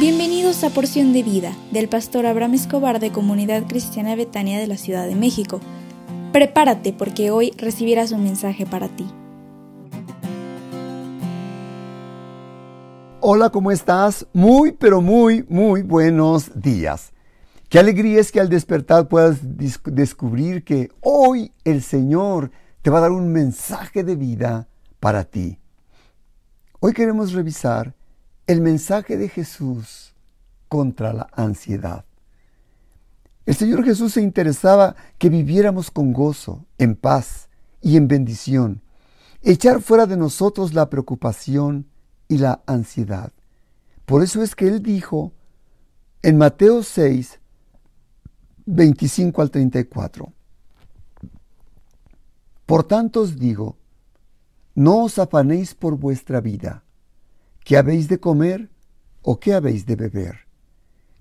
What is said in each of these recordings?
Bienvenidos a Porción de Vida del pastor Abraham Escobar de Comunidad Cristiana Betania de la Ciudad de México. Prepárate porque hoy recibirás un mensaje para ti. Hola, ¿cómo estás? Muy, pero muy, muy buenos días. Qué alegría es que al despertar puedas descubrir que hoy el Señor te va a dar un mensaje de vida para ti. Hoy queremos revisar el mensaje de Jesús contra la ansiedad. El Señor Jesús se interesaba que viviéramos con gozo, en paz y en bendición, echar fuera de nosotros la preocupación y la ansiedad. Por eso es que Él dijo en Mateo 6, 25 al 34, Por tanto os digo, no os afanéis por vuestra vida ¿Qué habéis de comer o qué habéis de beber?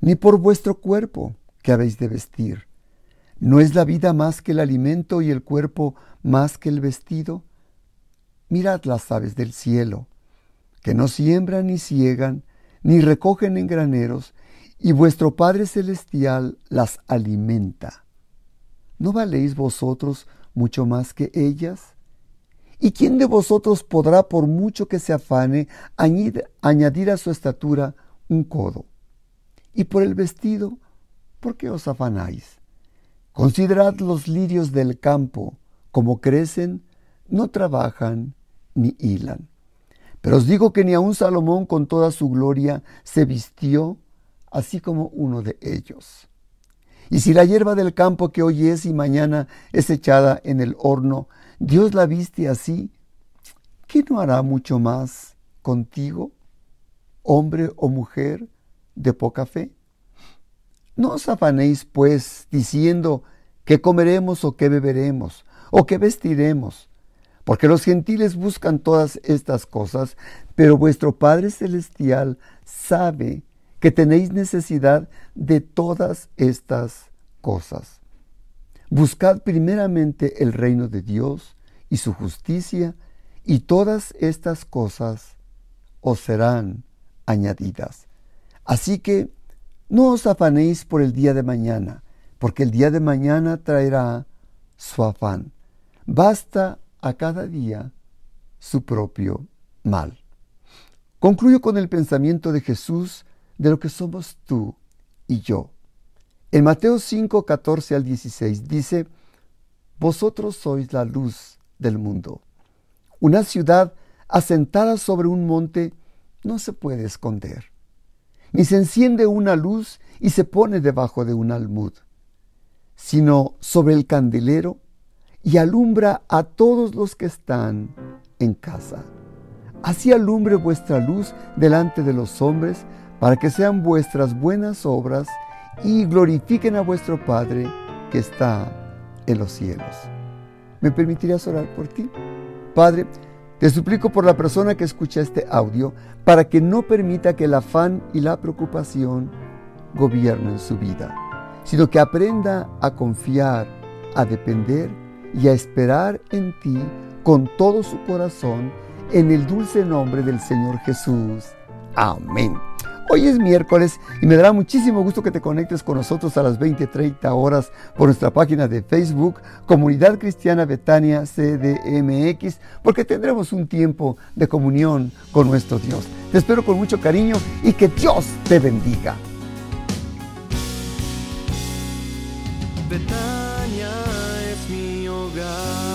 Ni por vuestro cuerpo, ¿qué habéis de vestir? ¿No es la vida más que el alimento y el cuerpo más que el vestido? Mirad las aves del cielo, que no siembran ni ciegan, ni recogen en graneros, y vuestro Padre Celestial las alimenta. ¿No valéis vosotros mucho más que ellas? ¿Y quién de vosotros podrá, por mucho que se afane, añadir a su estatura un codo? Y por el vestido, ¿por qué os afanáis? Considerad los lirios del campo, como crecen, no trabajan ni hilan. Pero os digo que ni aun Salomón con toda su gloria se vistió así como uno de ellos. Y si la hierba del campo que hoy es y mañana es echada en el horno, Dios la viste así, ¿qué no hará mucho más contigo, hombre o mujer de poca fe? No os afanéis, pues, diciendo qué comeremos o qué beberemos o qué vestiremos, porque los gentiles buscan todas estas cosas, pero vuestro Padre Celestial sabe que tenéis necesidad de todas estas cosas. Buscad primeramente el reino de Dios y su justicia, y todas estas cosas os serán añadidas. Así que no os afanéis por el día de mañana, porque el día de mañana traerá su afán. Basta a cada día su propio mal. Concluyo con el pensamiento de Jesús de lo que somos tú y yo. En Mateo 5, 14 al 16 dice, Vosotros sois la luz del mundo. Una ciudad asentada sobre un monte no se puede esconder, ni se enciende una luz y se pone debajo de un almud, sino sobre el candelero y alumbra a todos los que están en casa. Así alumbre vuestra luz delante de los hombres, para que sean vuestras buenas obras y glorifiquen a vuestro Padre que está en los cielos. ¿Me permitirías orar por ti? Padre, te suplico por la persona que escucha este audio para que no permita que el afán y la preocupación gobiernen su vida, sino que aprenda a confiar, a depender y a esperar en ti con todo su corazón en el dulce nombre del Señor Jesús. Amén. Hoy es miércoles y me dará muchísimo gusto que te conectes con nosotros a las 20:30 horas por nuestra página de Facebook, Comunidad Cristiana Betania CDMX, porque tendremos un tiempo de comunión con nuestro Dios. Te espero con mucho cariño y que Dios te bendiga. Betania es mi hogar.